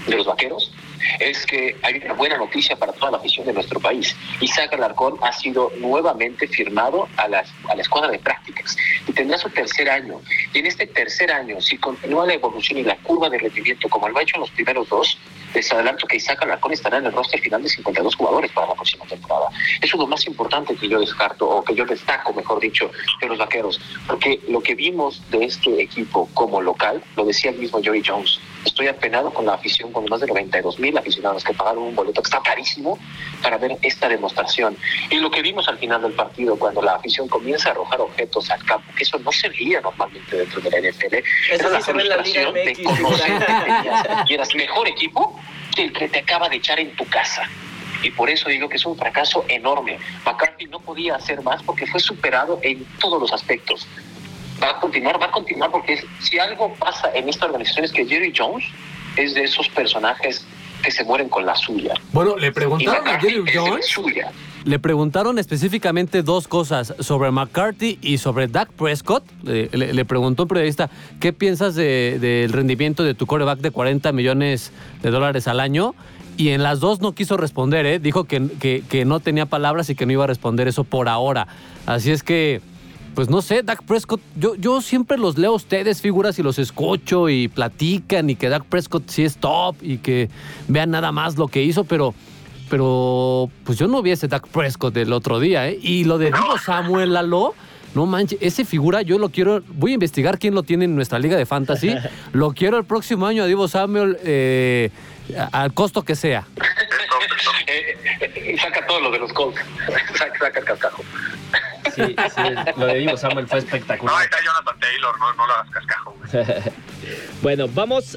de los vaqueros es que hay una buena noticia para toda la afición de nuestro país. Isaac Alarcón ha sido nuevamente firmado a la, a la escuadra de prácticas y tendrá su tercer año. Y en este tercer año, si continúa la evolución y la curva de rendimiento como lo ha hecho en los primeros dos, les adelanto que Isaac Alarcón estará en el roster final de 52 jugadores para la próxima temporada. Eso es lo más importante que yo descarto, o que yo destaco, mejor dicho, de los vaqueros. Porque lo que vimos de este equipo como local, lo decía el mismo Joey Jones, estoy apenado con la afición, con más de 92 mil aficionados que pagaron un boleto que está carísimo para ver esta demostración. Y lo que vimos al final del partido, cuando la afición comienza a arrojar objetos al campo, que eso no se veía normalmente dentro de la NFL, era la frustración de conocer que eras mejor equipo el que te acaba de echar en tu casa. Y por eso digo que es un fracaso enorme. McCarthy no podía hacer más porque fue superado en todos los aspectos va a continuar, va a continuar, porque si algo pasa en esta organización es que Jerry Jones es de esos personajes que se mueren con la suya. Bueno, le preguntaron a Jerry Jones. Le preguntaron específicamente dos cosas sobre McCarthy y sobre Dak Prescott. Le, preguntó un periodista, ¿qué piensas del rendimiento de tu coreback de 40 millones de dólares al año? Y en las dos no quiso responder, ¿eh? Dijo que, no tenía palabras y que no iba a responder eso por ahora. Así es que pues no sé, Dak Prescott, yo, yo siempre los leo a ustedes, figuras, y los escucho y platican y que Dak Prescott sí es top y que vean nada más lo que hizo, pero, pero pues yo no vi ese Dak Prescott del otro día, ¿eh? Y lo de Divo Samuel Lalo, no manches, ese figura yo lo quiero, voy a investigar quién lo tiene en nuestra liga de fantasy, [LAUGHS] lo quiero el próximo año a Divo Samuel eh, al costo que sea. Eh, [LAUGHS] eh, saca todo lo de los Colts, [LAUGHS] saca, saca el cascajo. Sí, sí, lo de Divo Samuel fue espectacular. No, está Jonathan Taylor, no, no lo hagas cascajo. bueno, vamos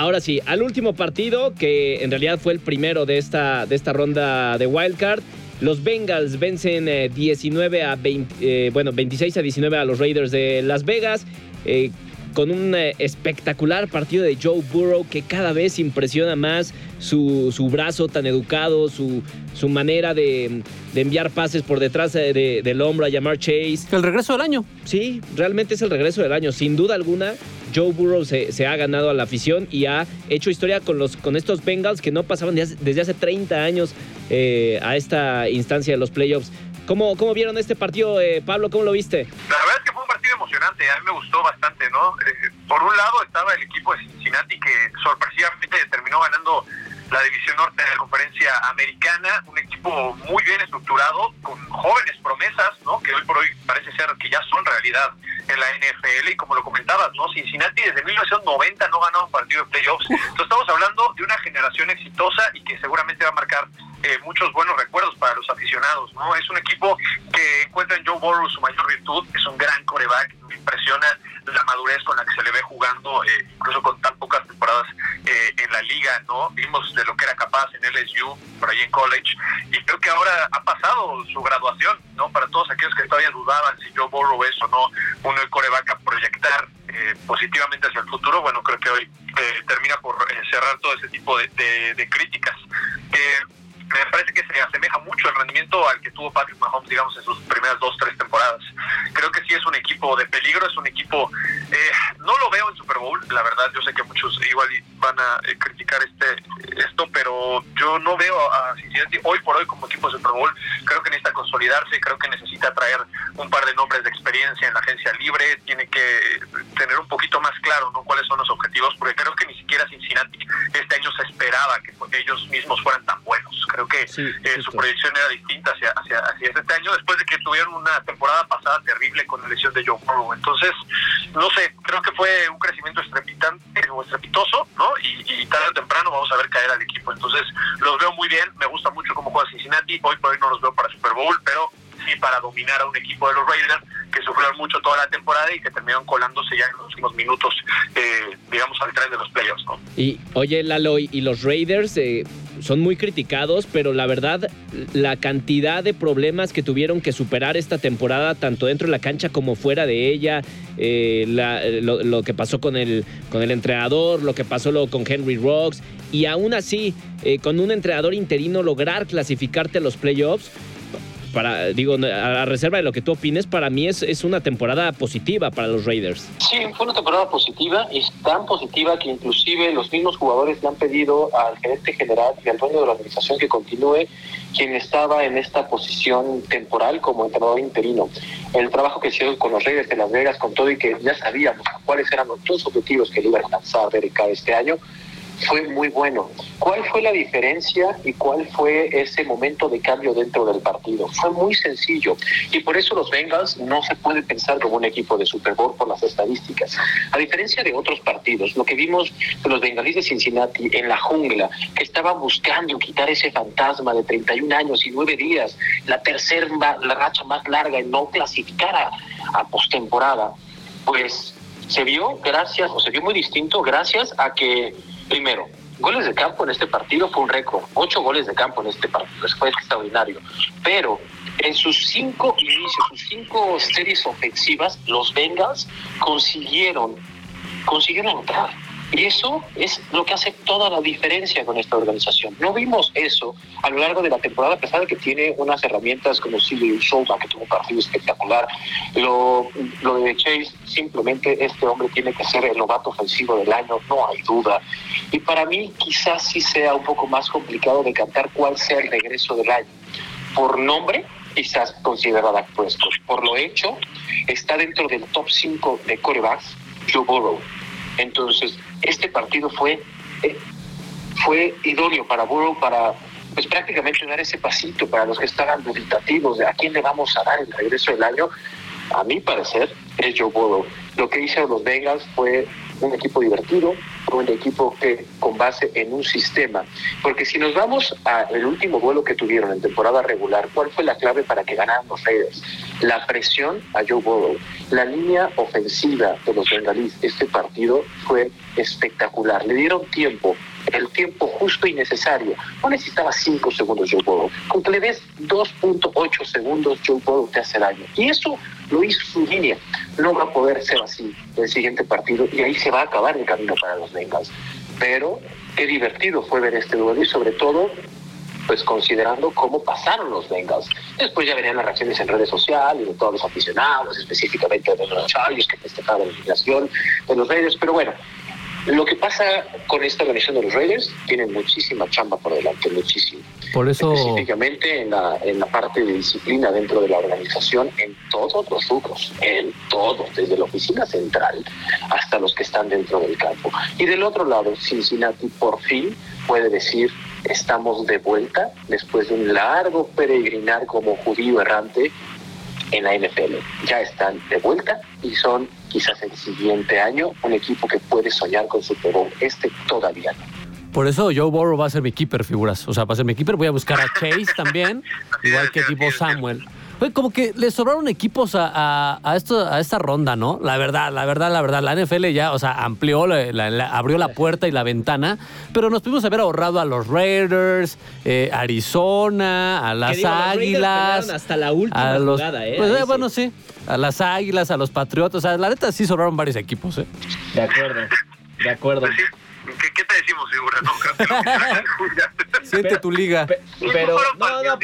ahora sí al último partido, que en realidad fue el primero de esta, de esta ronda de Wildcard. Los Bengals vencen 19 eh, a 20, eh, bueno, 26 a 19 a los Raiders de Las Vegas. Eh, con un espectacular partido de Joe Burrow que cada vez impresiona más su, su brazo tan educado, su, su manera de, enviar pases por detrás del hombro a llamar Chase. El regreso del año. Sí, realmente es el regreso del año. Sin duda alguna, Joe Burrow se, ha ganado a la afición y ha hecho historia con, los, con estos Bengals que no pasaban desde hace 30 años eh, a esta instancia de los playoffs. ¿Cómo, cómo vieron este partido, eh, Pablo? ¿Cómo lo viste? La verdad es que fue un partido emocionante. A mí me gustó bastante, ¿no? Eh, por un lado estaba el equipo de Cincinnati que sorpresivamente terminó ganando la división norte de la conferencia americana, un equipo muy bien estructurado, con jóvenes promesas, ¿no? Que hoy por hoy parece ser que ya son realidad en la NFL y como lo comentabas, ¿no? Cincinnati desde 1990 no ganó un partido de playoffs. [LAUGHS] Entonces estamos hablando de una generación exitosa y que seguramente va a marcar eh, muchos buenos recuerdos para los aficionados, ¿no? Es un equipo que encuentra en Joe Burrow su mayor virtud, es un gran coreback, me impresiona la madurez con la que se le ve jugando, eh, incluso con tan pocas temporadas eh, en la liga, ¿no? Vimos de lo que era capaz en LSU, por ahí en college, y creo que ahora ha pasado su graduación, ¿no? Para todos aquellos que todavía dudaban si Joe Burrow es o no un coreback a proyectar eh, positivamente hacia el futuro, bueno, creo que hoy termina por cerrar todo ese tipo de, de críticas me parece que se asemeja mucho el rendimiento al que tuvo Patrick Mahomes, digamos, en sus primeras dos, tres temporadas. Creo que sí es un equipo de peligro, es un equipo, eh, no lo veo en Super Bowl, la verdad, yo sé que muchos igual van a eh, criticar este esto, pero yo no veo a Cincinnati hoy por hoy como equipo de Super Bowl, creo que necesita consolidarse, creo que necesita traer un par de nombres de experiencia en la agencia libre, tiene que tener un poquito más claro ¿no? cuáles son los objetivos, porque creo que ni siquiera Cincinnati este año se esperaba que ellos mismos fueran tan buenos. Creo que eh, su proyección era distinta hacia, hacia, hacia, este año, después de que tuvieron una temporada pasada terrible con la lesión de Joe Burrow. Entonces, no sé, creo que fue un crecimiento estrepitante o estrepitoso, ¿no? Y, tarde o temprano vamos a ver caer al equipo. Entonces, los veo muy bien, me gusta mucho cómo juega Cincinnati. Hoy por hoy no los veo para Super Bowl, pero sí para dominar a un equipo de los Raiders que sufrieron mucho toda la temporada y que terminaron colándose ya en los últimos minutos, eh, digamos, al tren de los playoffs, ¿no? Y oye, Lalo, y los Raiders eh, son muy criticados, pero la verdad, la cantidad de problemas que tuvieron que superar esta temporada, tanto dentro de la cancha como fuera de ella, eh, lo, que pasó con el, con el entrenador, lo que pasó con Henry Rocks, y aún así, eh, con un entrenador interino lograr clasificarte a los playoffs, para, digo, a reserva de lo que tú opines, para mí es, es una temporada positiva para los Raiders. Sí, fue una temporada positiva y tan positiva que inclusive los mismos jugadores le han pedido al gerente general y al dueño de la organización que continúe quien estaba en esta posición temporal como entrenador interino. El trabajo que hicieron con los Raiders de Las Vegas, con todo y que ya sabíamos cuáles eran los dos objetivos que le iban a alcanzar Derek este año, fue muy bueno. ¿Cuál fue la diferencia y cuál fue ese momento de cambio dentro del partido? Fue muy sencillo y por eso los Bengals no se puede pensar como un equipo de Super Bowl por las estadísticas. A diferencia de otros partidos, lo que vimos de los Bengalíes de Cincinnati en la jungla, que estaban buscando quitar ese fantasma de 31 años y 9 días, la tercera la racha más larga en no clasificar a, a postemporada, pues se vio gracias, o se vio muy distinto gracias a que Primero, goles de campo en este partido fue un récord. Ocho goles de campo en este partido. Fue extraordinario. Pero en sus cinco inicios, sus cinco series ofensivas, los Bengals consiguieron, consiguieron entrar y eso es lo que hace toda la diferencia con esta organización. No vimos eso a lo largo de la temporada, a pesar de que tiene unas herramientas como Silvio Souza, que tuvo un partido espectacular. Lo, lo de Chase, simplemente este hombre tiene que ser el novato ofensivo del año, no hay duda. Y para mí quizás sí sea un poco más complicado de cantar cuál sea el regreso del año. Por nombre, quizás considerada Prescott. Por lo hecho, está dentro del top 5 de corebacks Joe Burrow. Entonces, este partido fue, eh, fue idóneo para Burrow para pues prácticamente dar ese pasito para los que estaban dubitativos de a quién le vamos a dar el regreso del año. A mi parecer es Joe Burrow. Lo que hizo los Bengals fue un equipo divertido, un equipo que con base en un sistema. Porque si nos vamos al último vuelo que tuvieron en temporada regular, ¿cuál fue la clave para que ganaran los Raiders? La presión a Joe Burrow. La línea ofensiva de los bengalíes, este partido fue espectacular. Le dieron tiempo, el tiempo justo y necesario. No necesitaba 5 segundos Joe Burrow. Con que le des 2.8 segundos, Joe Burrow te hace daño. Y eso su línea. No va a poder ser así el siguiente partido y ahí se va a acabar el camino para los Bengals. Pero qué divertido fue ver este duelo y sobre todo pues considerando cómo pasaron los Bengals. Después ya venían las reacciones en redes sociales de todos los aficionados, específicamente de los Chargers que festejaban la eliminación de los Raiders, pero bueno, lo que pasa con esta organización de los Raiders, tienen muchísima chamba por delante, muchísimo. Por eso... Específicamente en la, en la parte de disciplina dentro de la organización, en todos los grupos, en todos, desde la oficina central hasta los que están dentro del campo. Y del otro lado, Cincinnati por fin puede decir, estamos de vuelta después de un largo peregrinar como judío errante en la NFL. Ya están de vuelta y son quizás el siguiente año un equipo que puede soñar con Super Bowl. Este todavía no. Por eso Joe Burrow va a ser mi keeper, figuras. O sea, va a ser mi keeper. Voy a buscar a [LAUGHS] Chase también, igual que tipo Samuel como que le sobraron equipos a, a, esto, a esta ronda, ¿no? La verdad, la verdad, la verdad. La NFL ya, o sea, amplió, abrió la puerta y la ventana, pero nos pudimos haber ahorrado a los Raiders, eh, Arizona, a las Águilas. hasta la última jugada, ¿eh? Pues, eh bueno, sí. A las Águilas, a los Patriotas. O sea, la neta sí sobraron varios equipos, ¿eh? De acuerdo, de acuerdo. No, [LAUGHS] [LAUGHS] Siente tu liga. pero, no, no,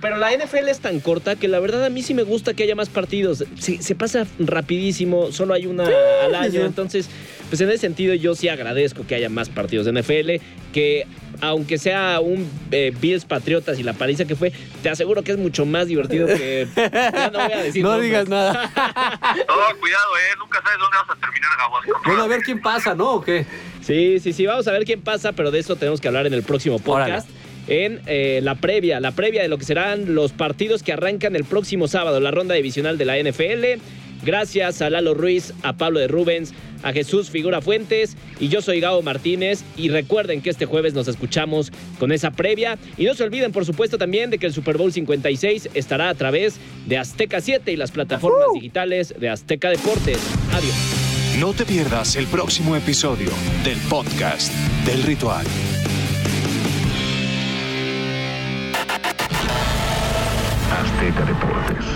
pero, la NFL es tan corta que la verdad a mí sí me gusta que haya más partidos. Se, se pasa rapidísimo, solo hay una al año. Entonces, pues en ese sentido yo sí agradezco que haya más partidos de NFL, que aunque sea un eh, Bills Patriotas y la paliza que fue, te aseguro que es mucho más divertido que. [LAUGHS] Ya no voy a decir. No digas nada. [LAUGHS] no, cuidado, eh. Nunca sabes dónde vas a terminar, Gabón. Bueno, a ver quién pasa, ¿no? ¿O qué? Sí, sí, sí. Vamos a ver quién pasa, pero de eso tenemos que hablar en el próximo podcast. En eh, la previa, la previa de lo que serán los partidos que arrancan el próximo sábado, la ronda divisional de la NFL. Gracias a Lalo Ruiz, a Pablo de Rubens, a Jesús Figura Fuentes y yo soy Gabo Martínez y recuerden que este jueves nos escuchamos con esa previa y no se olviden por supuesto también de que el Super Bowl 56 estará a través de Azteca 7 y las plataformas digitales de Azteca Deportes. Adiós. No te pierdas el próximo episodio del podcast del ritual. Azteca Deportes.